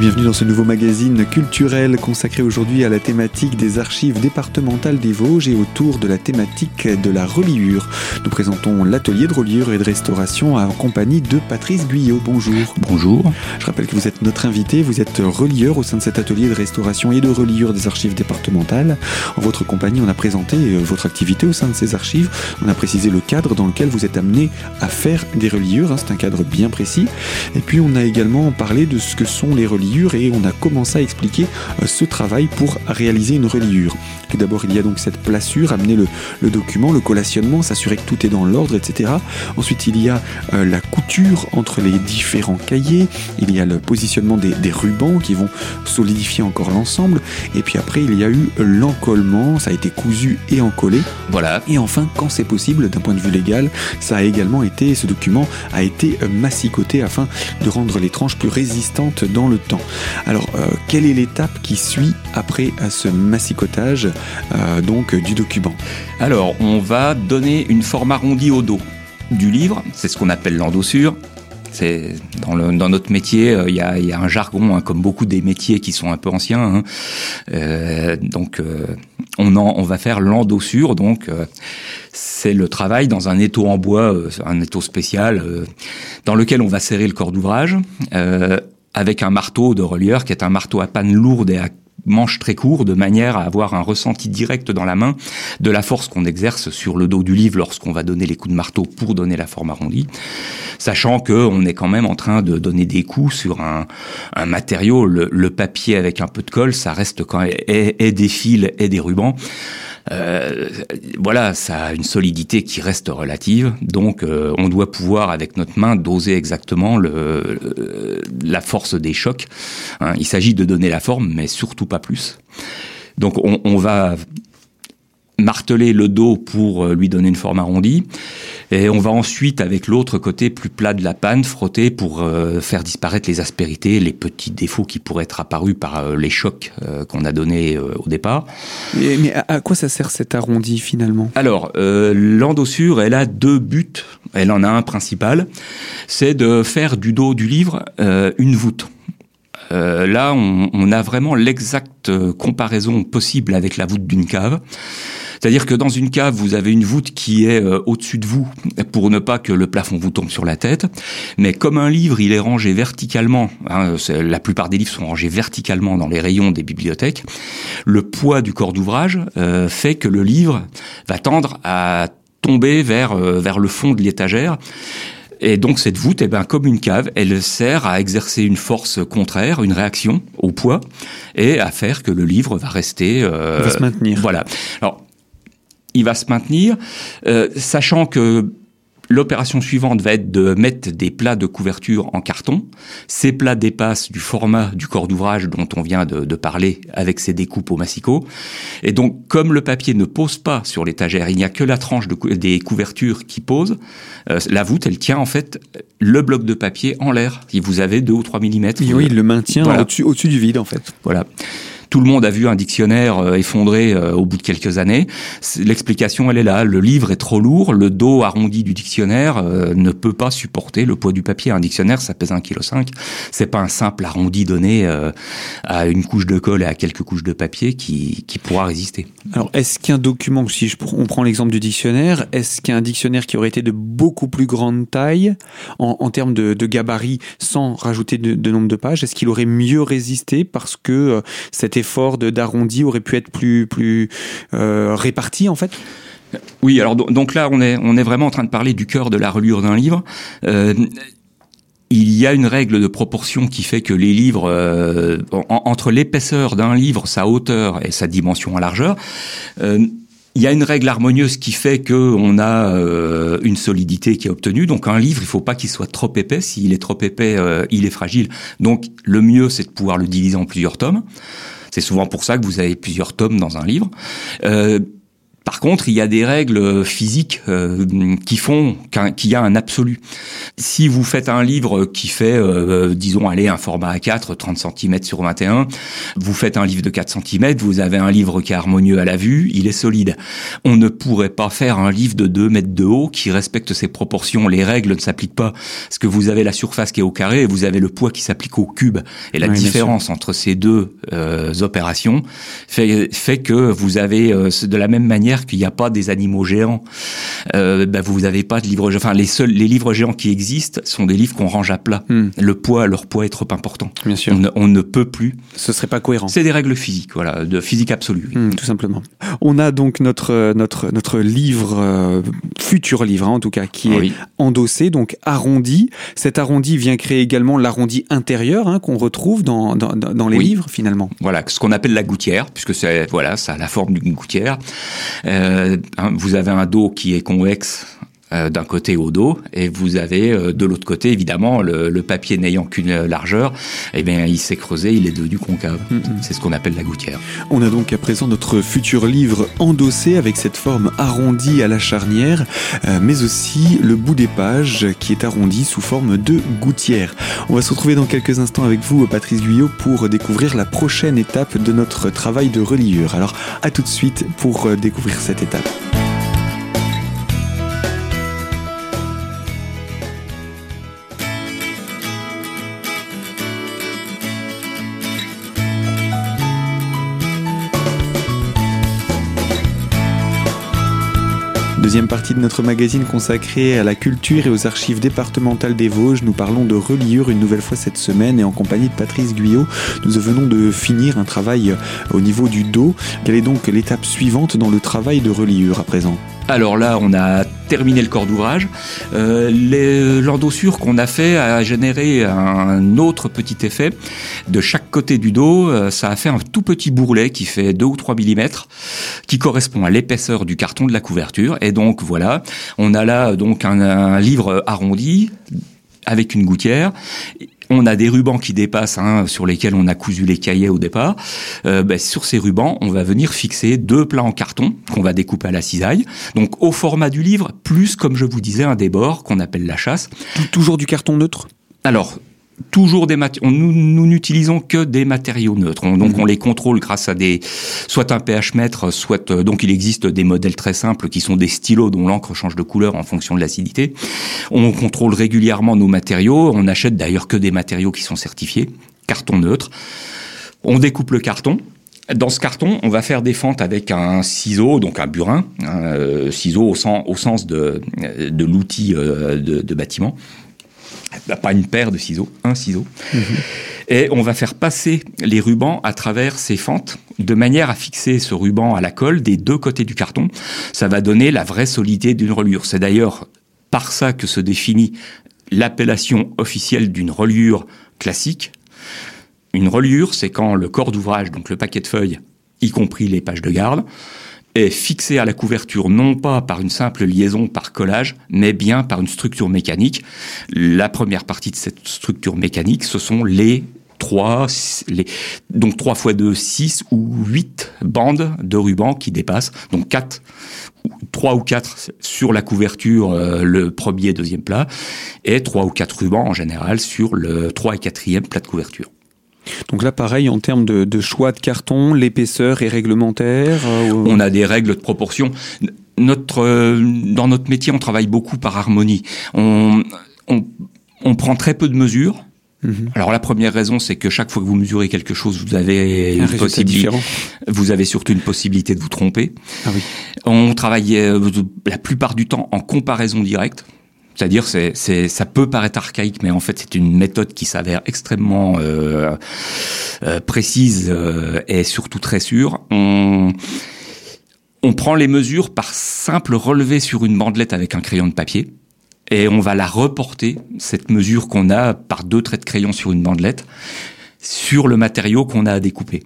Bienvenue dans ce nouveau magazine culturel consacré aujourd'hui à la thématique des archives départementales des Vosges et autour de la thématique de la reliure. Nous présentons l'atelier de reliure et de restauration en compagnie de Patrice Guyot. Bonjour. Bonjour. Je rappelle que vous êtes notre invité, vous êtes relieur au sein de cet atelier de restauration et de reliure des archives départementales. En votre compagnie, on a présenté euh, votre activité au sein de ces archives, on a précisé le cadre dans lequel vous êtes amené à faire des reliures, hein. c'est un cadre bien précis. Et puis on a également parlé de ce que sont les reliures et on a commencé à expliquer euh, ce travail pour réaliser une reliure. Tout d'abord, il y a donc cette placure, amener le, document, le collationnement, s'assurer que tout est dans l'ordre, etc. Ensuite, il y a euh, la couture entre les différents cahiers, il y a le positionnement des, des rubans qui vont solidifier encore l'ensemble, et puis après, il y a eu l'encollement, ça a été cousu et encollé. Voilà. Et enfin, quand c'est possible, d'un point de vue légal, ça a également été, ce document a été euh, massicoté afin de rendre les tranches plus résistantes dans le temps. Alors, euh, quelle est l'étape qui suit après euh, ce massicotage euh, donc du document? Alors, on va donner une forme arrondie au dos du livre, c'est ce qu'on appelle l'endossure. C'est dans, notre métier, il y, a, un jargon, hein, comme beaucoup des métiers qui sont un peu anciens. Hein. donc, on, va faire l'endossure. Donc, c'est le travail dans un étau en bois, un étau spécial, dans lequel on va serrer le corps d'ouvrage avec un marteau de relieur qui est un marteau à panne lourde et à manche très court de manière à avoir un ressenti direct dans la main de la force qu'on exerce sur le dos du livre lorsqu'on va donner les coups de marteau pour donner la forme arrondie, sachant que on est quand même en train de donner des coups sur un, matériau, le, papier avec un peu de colle, ça reste quand même et des fils et des rubans. Euh, voilà, ça a une solidité qui reste relative. Donc, euh, on doit pouvoir, avec notre main, doser exactement le, la force des chocs. Hein. Il s'agit de donner la forme, mais surtout pas plus. Donc, on, va marteler le dos pour euh, lui donner une forme arrondie. Et on va ensuite, avec l'autre côté plus plat de la panne, frotter pour euh, faire disparaître les aspérités, les petits défauts qui pourraient être apparus par euh, les chocs qu'on a donnés au départ. Mais, à quoi ça sert cet arrondi finalement? Alors, l'endossure, elle a deux buts. Elle en a un principal, c'est de faire du dos du livre une voûte. Là, on, on, a vraiment l'exacte comparaison possible avec la voûte d'une cave. C'est-à-dire que dans une cave, vous avez une voûte qui est euh, au-dessus de vous pour ne pas que le plafond vous tombe sur la tête. Mais comme un livre, il est rangé verticalement, hein, la plupart des livres sont rangés verticalement dans les rayons des bibliothèques, le poids du corps d'ouvrage euh, fait que le livre va tendre à tomber vers, euh, vers le fond de l'étagère. Et donc cette voûte, eh ben, comme une cave, elle sert à exercer une force contraire, une réaction au poids, et à faire que le livre va rester... Euh, va se maintenir. Voilà. Alors, il va se maintenir, euh, sachant que L'opération suivante va être de mettre des plats de couverture en carton. Ces plats dépassent du format du corps d'ouvrage dont on vient de, parler avec ses découpes au massicot. Et donc, comme le papier ne pose pas sur l'étagère, il n'y a que la tranche des couvertures qui pose, euh, la voûte, elle tient en fait le bloc de papier en l'air. Si vous avez 2 ou 3 mm. Oui, il le maintient au-dessus au du vide en fait. Voilà. Tout le monde a vu un dictionnaire euh, effondré euh, au bout de quelques années. L'explication, elle est là. Le livre est trop lourd. Le dos arrondi du dictionnaire euh, ne peut pas supporter le poids du papier. Un dictionnaire, ça pèse 1,5 kg. C'est pas un simple arrondi donné à une couche de colle et à quelques couches de papier qui, pourra résister. Alors, est-ce qu'un document, si on prend l'exemple du dictionnaire, est-ce qu'un dictionnaire qui aurait été de beaucoup plus grande taille en, termes de, gabarit sans rajouter de, de nombre de pages, est-ce qu'il aurait mieux résisté parce que cette effort d'arrondi aurait pu être plus, plus euh, réparti en fait? Oui, alors donc là, on est, on est vraiment en train de parler du cœur de la reliure d'un livre. Euh, il y a une règle de proportion qui fait que les livres, euh, entre l'épaisseur d'un livre, sa hauteur et sa dimension en largeur, il y a une règle harmonieuse qui fait que on a une solidité qui est obtenue. Donc un livre, il faut pas qu'il soit trop épais. S'il est trop épais, il est fragile. Donc le mieux, c'est de pouvoir le diviser en plusieurs tomes. C'est souvent pour ça que vous avez plusieurs tomes dans un livre. Euh, Par contre, il y a des règles physiques euh, qui font qu'il y a un absolu. Si vous faites un livre qui fait, euh, disons, aller un format A4, 30 cm sur 21, vous faites un livre de 4 cm, vous avez un livre qui est harmonieux à la vue, il est solide. On ne pourrait pas faire un livre de 2 mètres de haut qui respecte ses proportions. Les règles ne s'appliquent pas. Parce que vous avez la surface qui est au carré et vous avez le poids qui s'applique au cube. Et la différence entre ces deux euh, opérations fait, fait que vous avez, de la même manière, qu'il n'y a pas des animaux géants. Euh, bah, vous n'avez pas de livres Enfin, les seuls les livres géants qui existent sont des livres qu'on range à plat. Hmm. Le poids, leur poids est trop important. Bien sûr. On ne, peut plus. Ce serait pas cohérent. C'est des règles physiques, voilà, de physique absolue. Hmm, tout simplement. On a donc notre notre notre livre euh, futur livre hein, en tout cas qui est endossé donc arrondi. Cet arrondi vient créer également l'arrondi intérieur hein, qu'on retrouve dans dans, dans les livres finalement. Voilà, ce qu'on appelle la gouttière puisque c'est voilà, ça a la forme d'une gouttière. Euh, hein, vous avez un dos qui est convexe d'un côté au dos et vous avez euh, de l'autre côté évidemment le, papier n'ayant qu'une largeur eh bien il s'est creusé il est devenu concave. Mm-hmm. c'est ce qu'on appelle la gouttière. On a donc à présent notre futur livre endossé avec cette forme arrondie à la charnière mais aussi le bout des pages qui est arrondi sous forme de gouttière. On va se retrouver dans quelques instants avec vous Patrice Guyot pour découvrir la prochaine étape de notre travail de reliure. Alors à tout de suite pour découvrir cette étape Deuxième partie de notre magazine consacrée à la culture et aux archives départementales des Vosges. Nous parlons de reliure une nouvelle fois cette semaine et en compagnie de Patrice Guyot. Nous venons de finir un travail au niveau du dos. Quelle est donc l'étape suivante dans le travail de reliure à présent? Alors là, on a terminé le corps d'ouvrage. Euh, L'endossure qu'on a fait a généré un autre petit effet. De chaque côté du dos, euh, ça a fait un tout petit bourrelet qui fait 2 ou 3 mm, qui correspond à l'épaisseur du carton de la couverture. Et donc voilà, on a là donc un livre arrondi avec une gouttière on a des rubans qui dépassent, hein, sur lesquels on a cousu les cahiers au départ. Euh, ben, sur ces rubans, on va venir fixer deux plats en carton qu'on va découper à la cisaille. Donc au format du livre, plus comme je vous disais un débord qu'on appelle la chasse. Toujours du carton neutre? Alors, toujours des matériaux. Nous n'utilisons que des matériaux neutres. donc mhm. on les contrôle grâce à des soit un pH mètre, soit euh, donc il existe des modèles très simples qui sont des stylos dont l'encre change de couleur en fonction de l'acidité. On contrôle régulièrement nos matériaux. On achète d'ailleurs que des matériaux qui sont certifiés, carton neutre. On découpe le carton. Dans ce carton, on va faire des fentes avec un ciseau, donc un burin, un euh, ciseau au sens, au sens de, de l'outil euh, de, de bâtiment pas une paire de ciseaux, un ciseau. Mhm. Et on va faire passer les rubans à travers ces fentes de manière à fixer ce ruban à la colle des deux côtés du carton. Ça va donner la vraie solidité d'une reliure. C'est d'ailleurs par ça que se définit l'appellation officielle d'une reliure classique. Une reliure, c'est quand le corps d'ouvrage, donc le paquet de feuilles, y compris les pages de garde, est fixé à la couverture non pas par une simple liaison par collage, mais bien par une structure mécanique. La première partie de cette structure mécanique, ce sont les trois, les, donc 3 fois 2, 6 ou 8 bandes de ruban qui dépassent, donc 4, 3 ou 4 sur la couverture, euh, le premier et deuxième plat, et 3 ou 4 rubans en général sur le 3 et 4e plat de couverture. Donc là, pareil, en termes de, choix de carton, l'épaisseur est réglementaire euh, On a des règles de proportion. Notre, euh, dans notre métier, on travaille beaucoup par harmonie. On, on, prend très peu de mesures. Mhm. Alors la première raison, c'est que chaque fois que vous mesurez quelque chose, vous avez une possibilité. Vous avez surtout une possibilité de vous tromper. Ah oui. On travaille euh, la plupart du temps en comparaison directe. C'est-à-dire, c'est, ça peut paraître archaïque, mais en fait, c'est une méthode qui s'avère extrêmement euh, euh, précise euh, et surtout très sûre. On prend les mesures par simple relevé sur une bandelette avec un crayon de papier et on va la reporter, cette mesure qu'on a par deux traits de crayon sur une bandelette, sur le matériau qu'on a à découper.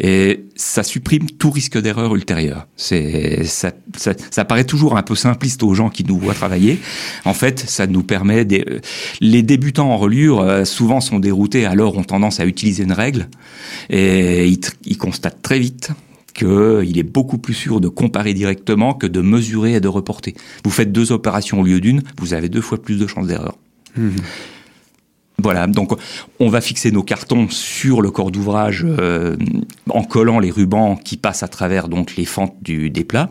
Et ça supprime tout risque d'erreur ultérieure. Ça, paraît toujours un peu simpliste aux gens qui nous voient travailler. En fait, ça nous permet des, les débutants en reliure euh, souvent sont déroutés alors ont tendance à utiliser une règle et ils, ils constatent très vite qu'il est beaucoup plus sûr de comparer directement que de mesurer et de reporter. Vous faites deux opérations au lieu d'une, vous avez deux fois plus de chances d'erreur. Mmh. Voilà, donc on va fixer nos cartons sur le corps d'ouvrage euh, en collant les rubans qui passent à travers donc les fentes du, des plats.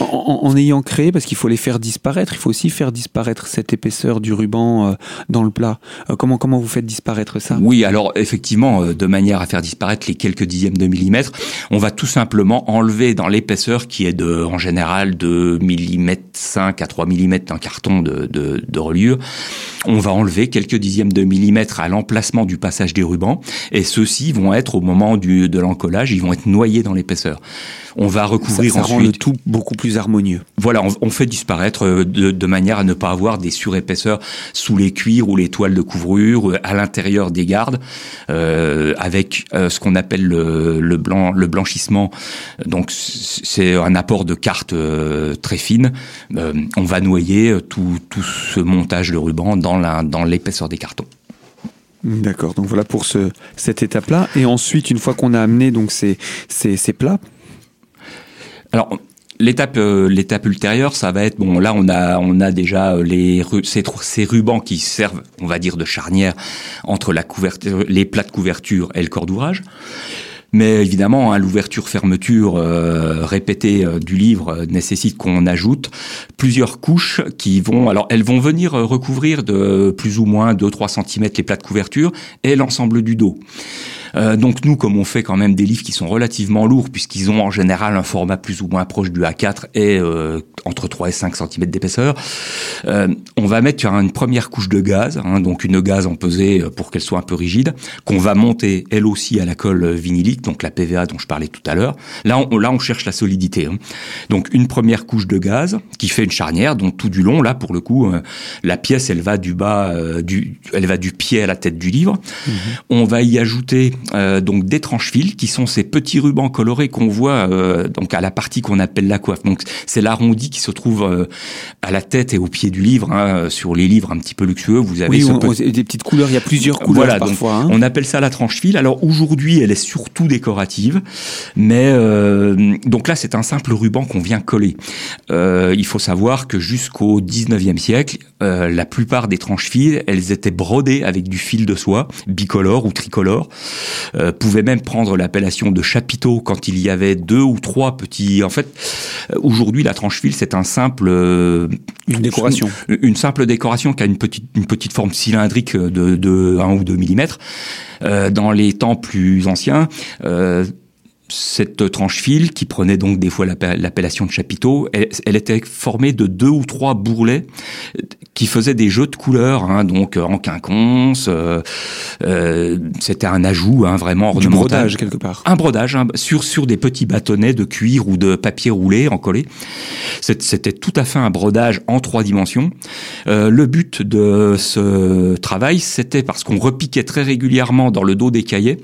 En, ayant créé, parce qu'il faut les faire disparaître, il faut aussi faire disparaître cette épaisseur du ruban euh, dans le plat. Euh, comment comment vous faites disparaître ça? Oui, alors effectivement, de manière à faire disparaître les quelques dixièmes de millimètre, on va tout simplement enlever dans l'épaisseur qui est de en général de millimètre 5 à 3 millimètres d'un carton de, de, de reliure, on va enlever quelques dixièmes de millimètre à l'emplacement du passage des rubans, et ceux-ci vont être au moment du, de l'encollage, ils vont être noyés dans l'épaisseur. On va recouvrir ça, ça rend le tout beaucoup plus harmonieux. Voilà, on, fait disparaître euh, de, manière à ne pas avoir des surépaisseurs sous les cuirs ou les toiles de couvrure, euh, à l'intérieur des gardes, euh, avec ce qu'on appelle le, blanc, le blanchissement. Donc c'est un apport de cartes très fine. on va noyer tout, tout ce montage de ruban dans l'épaisseur des cartons. D'accord, donc voilà pour ce, cette étape-là. Et ensuite, une fois qu'on a amené donc ces, ces, ces plats? Alors, l'étape euh, l'étape ultérieure ça va être bon là on a on a déjà euh, les ces, ces rubans qui servent on va dire de charnière entre la couverture les plats de couverture et le corps d'ouvrage mais évidemment, hein, l'ouverture-fermeture euh, répétée euh, du livre euh, nécessite qu'on ajoute plusieurs couches qui vont, alors elles vont venir recouvrir de plus ou moins 2-3 cm les plats de couverture et l'ensemble du dos. Euh, donc nous, comme on fait quand même des livres qui sont relativement lourds, puisqu'ils ont en général un format plus ou moins proche du A4 et euh, entre 3 et 5 cm d'épaisseur, euh, on va mettre une première couche de gaz, hein, donc une gaz en pesée pour qu'elle soit un peu rigide, qu'on va monter elle aussi à la colle vinylique, donc la PVA dont je parlais tout à l'heure. Là, on, là, on cherche la solidité. Hein. Donc une première couche de gaz qui fait une charnière, donc tout du long, là pour le coup, la pièce, elle va du bas, du, elle va du pied à la tête du livre. Mmh. On va y ajouter euh, donc des tranches-fils qui sont ces petits rubans colorés qu'on voit euh, donc à la partie qu'on appelle la coiffe. Donc c'est l'arrondi qui se trouve euh, à la tête et au pied du livre. Hein, sur les livres un petit peu luxueux, vous avez des petites couleurs. Il y a plusieurs couleurs voilà, parfois. Hein. On appelle ça la tranche-fil. Alors aujourd'hui, elle est surtout décorative, mais donc là c'est un simple ruban qu'on vient coller. il faut savoir que jusqu'au 19e siècle, la plupart des tranches-fils, elles étaient brodées avec du fil de soie bicolore ou tricolore. Euh, pouvait même prendre l'appellation de chapiteau quand il y avait deux ou trois petits. En fait, euh, aujourd'hui, la tranche fil, c'est un simple euh, une décoration, une, simple décoration qui a une petite une petite forme cylindrique de, de 1 ou 2 millimètres. dans les temps plus anciens, 呃 cette tranche fil qui prenait donc des fois l'appellation de chapiteau, elle, était formée de deux ou trois bourrelets qui faisaient des jeux de couleurs, hein, donc en quinconce. Euh, euh, c'était un ajout hein, vraiment ornemental. Du brodage quelque part. Un brodage hein, sur sur des petits bâtonnets de cuir ou de papier roulé encollé. C'était tout à fait un brodage en trois dimensions. Euh, le but de ce travail, c'était parce qu'on repiquait très régulièrement dans le dos des cahiers,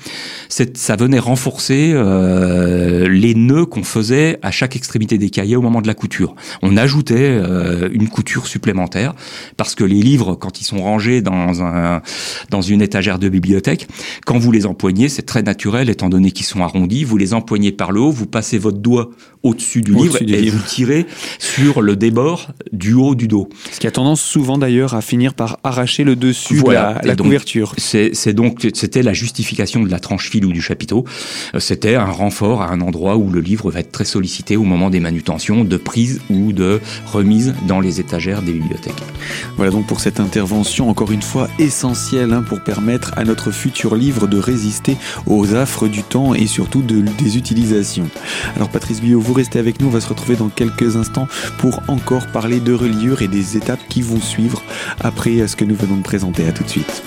ça venait renforcer euh, euh, les nœuds qu'on faisait à chaque extrémité des cahiers au moment de la couture. On ajoutait euh, une couture supplémentaire parce que les livres, quand ils sont rangés dans un dans une étagère de bibliothèque, quand vous les empoignez, c'est très naturel étant donné qu'ils sont arrondis. Vous les empoignez par le haut, vous passez votre doigt au-dessus du livre et vous tirez sur le débord du haut du dos. Ce qui a tendance souvent d'ailleurs à finir par arracher le dessus de la, la couverture. C'est donc c'était la justification de la tranche fil ou du chapiteau. Euh, c'était un renfort à un endroit où le livre va être très sollicité au moment des manutentions, de prise ou de remise dans les étagères des bibliothèques. Voilà donc pour cette intervention encore une fois essentielle hein, pour permettre à notre futur livre de résister aux affres du temps et surtout de, des utilisations. Alors Patrice Bio, vous restez avec nous, on va se retrouver dans quelques instants pour encore parler de reliure et des étapes qui vont suivre après ce que nous venons de présenter. À tout de suite.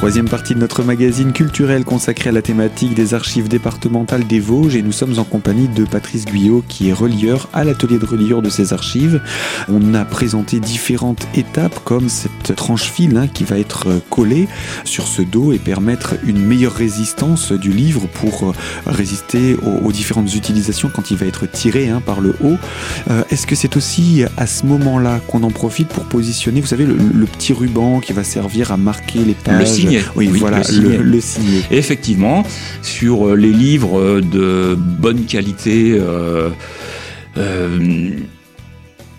Troisième partie de notre magazine culturel consacré à la thématique des archives départementales des Vosges et nous sommes en compagnie de Patrice Guyot qui est relieur à l'atelier de reliure de ces archives. On a présenté différentes étapes comme cette tranche fil hein, qui va être collée sur ce dos et permettre une meilleure résistance du livre pour résister aux, différentes utilisations quand il va être tiré hein, par le haut. Euh, est-ce que c'est aussi à ce moment-là qu'on en profite pour positionner, vous savez, le, petit ruban qui va servir à marquer les pages Signet. Oui, voilà, le signet. effectivement, sur euh, les livres de bonne qualité, euh,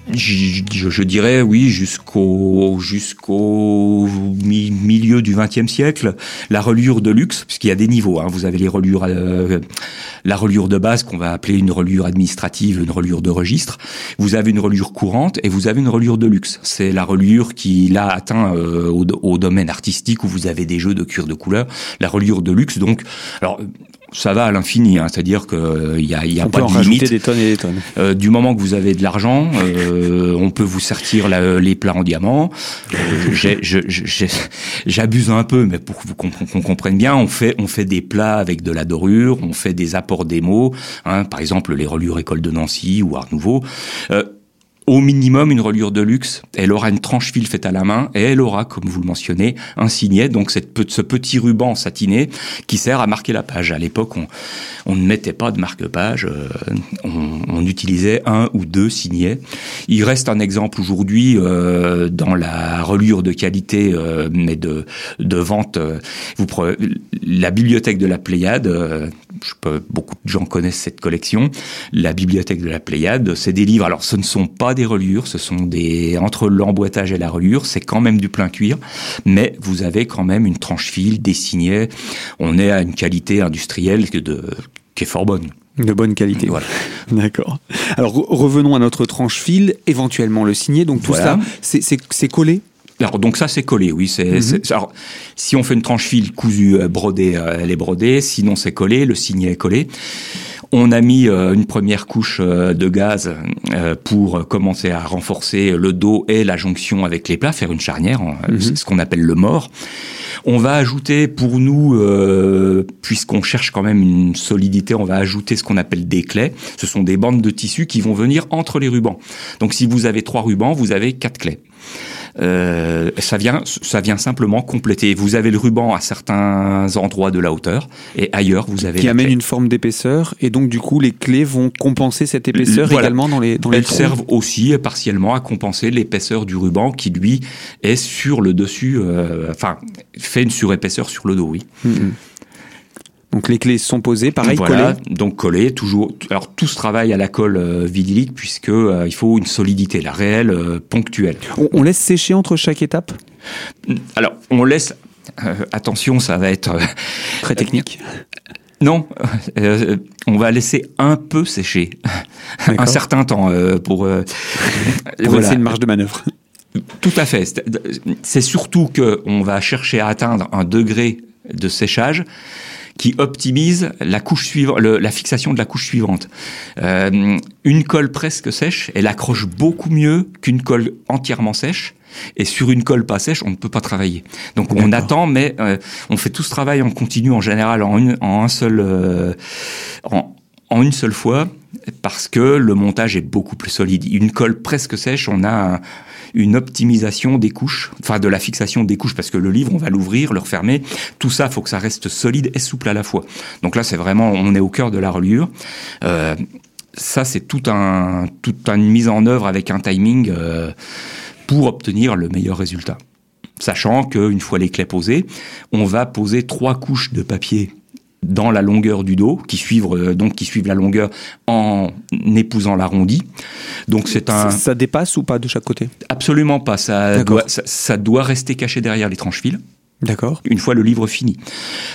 euh, je, dirais oui jusqu'au jusqu'au milieu du XXe siècle la reliure de luxe puisqu'il y a des niveaux hein. vous avez les reliures euh, la reliure de base qu'on va appeler une reliure administrative une reliure de registre. Vous avez une reliure courante et vous avez une reliure de luxe. C'est la reliure qui là atteint euh, au, au, domaine artistique où vous avez des jeux de cuir de couleur la reliure de luxe donc alors ça va à l'infini, hein, c'est-à-dire qu'il euh, y a, y a pas de limite. des tonnes et des tonnes. Euh, du moment que vous avez de l'argent, euh, on peut vous sortir les plats en diamant. J'abuse un peu, mais pour qu'on comprenne bien, on fait on fait des plats avec de la dorure, on fait des apports d'émaux, hein, par exemple les reliures École de Nancy ou Art Nouveau au minimum une reliure de luxe. Elle aura une tranche fil faite à la main et elle aura, comme vous le mentionnez, un signet, donc cette, ce petit ruban satiné qui sert à marquer la page. À l'époque, on, on, ne mettait pas de marque-page, euh, on, utilisait un ou deux signets. Il reste un exemple aujourd'hui euh, dans la reliure de qualité, euh, mais de, de vente. Vous la bibliothèque de la Pléiade. beaucoup de gens connaissent cette collection. La bibliothèque de la Pléiade, c'est des livres. Alors, ce ne sont pas des reliures, ce sont des entre l'emboîtage et la reliure, c'est quand même du plein cuir, mais vous avez quand même une tranche fil, des signets. On est à une qualité industrielle de, qui est fort bonne. De bonne qualité. Voilà. D'accord. Alors revenons à notre tranche fil, éventuellement le signet. Donc tout ça, c'est collé? Alors donc ça c'est collé, oui. C'est, mhm. alors si on fait une tranche fil cousue euh, brodée, euh, elle est brodée. Sinon c'est collé, le signet est collé. On a mis euh, une première couche euh, de gaz euh, pour commencer à renforcer le dos et la jonction avec les plats, faire une charnière, mhm. c'est ce qu'on appelle le mort. On va ajouter pour nous, puisqu'on cherche quand même une solidité, on va ajouter ce qu'on appelle des clés. Ce sont des bandes de tissu qui vont venir entre les rubans. Donc si vous avez trois rubans, vous avez quatre clés. Euh, ça vient, ça vient simplement compléter. Vous avez le ruban à certains endroits de la hauteur et ailleurs vous avez qui amène une forme d'épaisseur et donc du coup les clés vont compenser cette épaisseur également dans les dans Elles servent aussi partiellement à compenser l'épaisseur du ruban qui lui est sur le dessus, euh, enfin fait une surépaisseur sur le dos, oui. Mm, mm. Donc les clés sont posées, pareil, voilà, donc collées, toujours. Alors tout se travaille à la colle euh, vidylique puisque euh, il faut une solidité, la réelle, euh, ponctuelle. On, laisse sécher entre chaque étape? Alors on laisse. attention, ça va être très technique. Non, on va laisser un peu sécher, un certain temps pour, pour laisser une marge de manœuvre. Tout à fait. C'est surtout que on va chercher à atteindre un degré de séchage qui optimise la couche suivante, la fixation de la couche suivante. Euh, une colle presque sèche, elle accroche beaucoup mieux qu'une colle entièrement sèche. Et sur une colle pas sèche, on ne peut pas travailler. Donc on attend, mais euh, on fait tout ce travail en continu en général en, une, en un seul, euh, en, en une seule fois, parce que le montage est beaucoup plus solide. Une colle presque sèche, on a un, une optimisation des couches, enfin de la fixation des couches, parce que le livre, on va l'ouvrir, le refermer. Tout ça, faut que ça reste solide et souple à la fois. Donc là, c'est vraiment, on est au cœur de la reliure. Euh, ça, c'est tout un, toute une mise en œuvre avec un timing euh, pour obtenir le meilleur résultat. Sachant qu'une fois les clés posées, on va poser trois couches de papier dans la longueur du dos, qui suivent euh, donc qui suivent la longueur en épousant l'arrondi. Donc c'est un. Ça, dépasse ou pas de chaque côté? Absolument pas. Ça doit, ça, doit rester caché derrière les tranches fils. D'accord. Une fois le livre fini.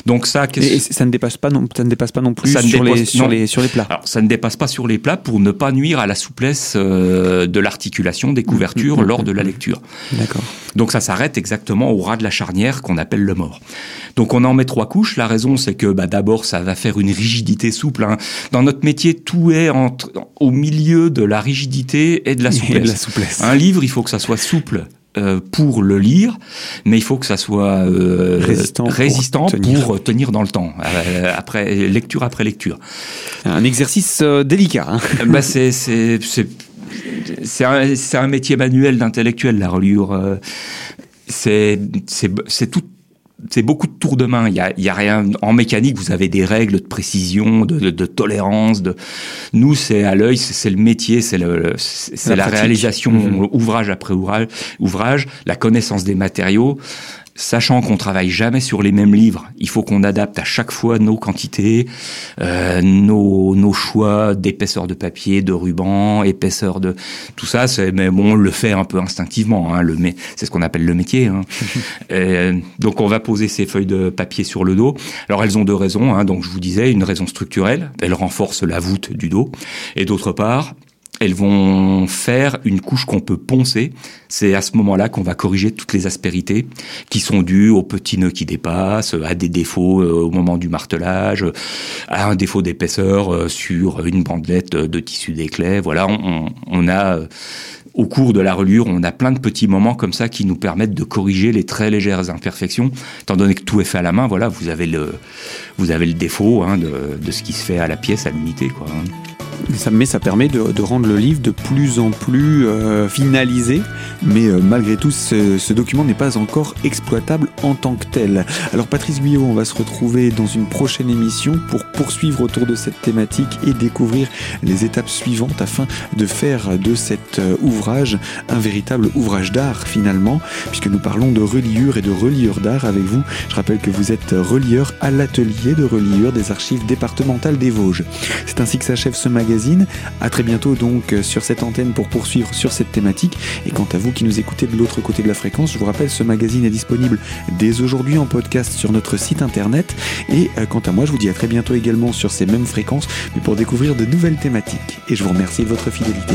Donc ça, et, ça ne dépasse pas non, ça ne dépasse pas non plus sur, les, sur, les, sur les plats. Alors, ça ne dépasse pas sur les plats pour ne pas nuire à la souplesse euh, de l'articulation des couvertures mmh, mmh, lors de la lecture. D'accord. Donc ça s'arrête exactement au ras de la charnière qu'on appelle le mort. Donc on en met trois couches. La raison, c'est que bah, d'abord, ça va faire une rigidité souple. Hein. Dans notre métier, tout est entre, au milieu de la rigidité et de la souplesse. la souplesse. Un livre, il faut que ça soit souple euh, pour le lire, mais il faut que ça soit euh, résistant, pour, tenir. dans le temps, euh, après lecture après lecture. Un exercice délicat. Hein. Bah c'est c'est c'est un, un, métier manuel d'intellectuel la reliure. c'est c'est tout c'est beaucoup de tours de main. Il y a, y a, rien en mécanique. Vous avez des règles de précision, de, de, tolérance. De nous, c'est à l'œil, c'est le métier, c'est le, c'est la, réalisation mmh. ouvrage après ouvrage, ouvrage, la connaissance des matériaux sachant qu'on travaille jamais sur les mêmes livres, il faut qu'on adapte à chaque fois nos quantités, euh, nos, nos choix d'épaisseur de papier, de ruban, épaisseur de tout ça. C'est mais bon, on le fait un peu instinctivement. Hein, le c'est ce qu'on appelle le métier. Hein. euh, donc on va poser ces feuilles de papier sur le dos. Alors elles ont deux raisons. Hein, donc je vous disais une raison structurelle, elles renforcent la voûte du dos, et d'autre part elles vont faire une couche qu'on peut poncer. C'est à ce moment-là qu'on va corriger toutes les aspérités qui sont dues aux petits nœuds qui dépassent, à des défauts euh, au moment du martelage, à un défaut d'épaisseur euh, sur une bandelette de tissu d'éclat. Voilà, on, a euh, au cours de la reliure, on a plein de petits moments comme ça qui nous permettent de corriger les très légères imperfections. Étant donné que tout est fait à la main, voilà, vous avez le, vous avez le défaut hein, de, de, ce qui se fait à la pièce, à l'unité, quoi. Hein mais ça permet de, rendre le livre de plus en plus euh, finalisé. Mais euh, malgré tout, ce, document n'est pas encore exploitable en tant que tel. Alors Patrice Guyot, on va se retrouver dans une prochaine émission pour poursuivre autour de cette thématique et découvrir les étapes suivantes afin de faire de cet euh, ouvrage un véritable ouvrage d'art finalement, puisque nous parlons de reliure et de reliure d'art avec vous. Je rappelle que vous êtes relieur à l'atelier de reliure des archives départementales des Vosges. C'est ainsi que s'achève ce magazine magazine. À très bientôt donc sur cette antenne pour poursuivre sur cette thématique. Et quant à vous qui nous écoutez de l'autre côté de la fréquence, je vous rappelle, ce magazine est disponible dès aujourd'hui en podcast sur notre site internet. Et euh, quant à moi, je vous dis à très bientôt également sur ces mêmes fréquences, mais pour découvrir de nouvelles thématiques. Et je vous remercie de votre fidélité.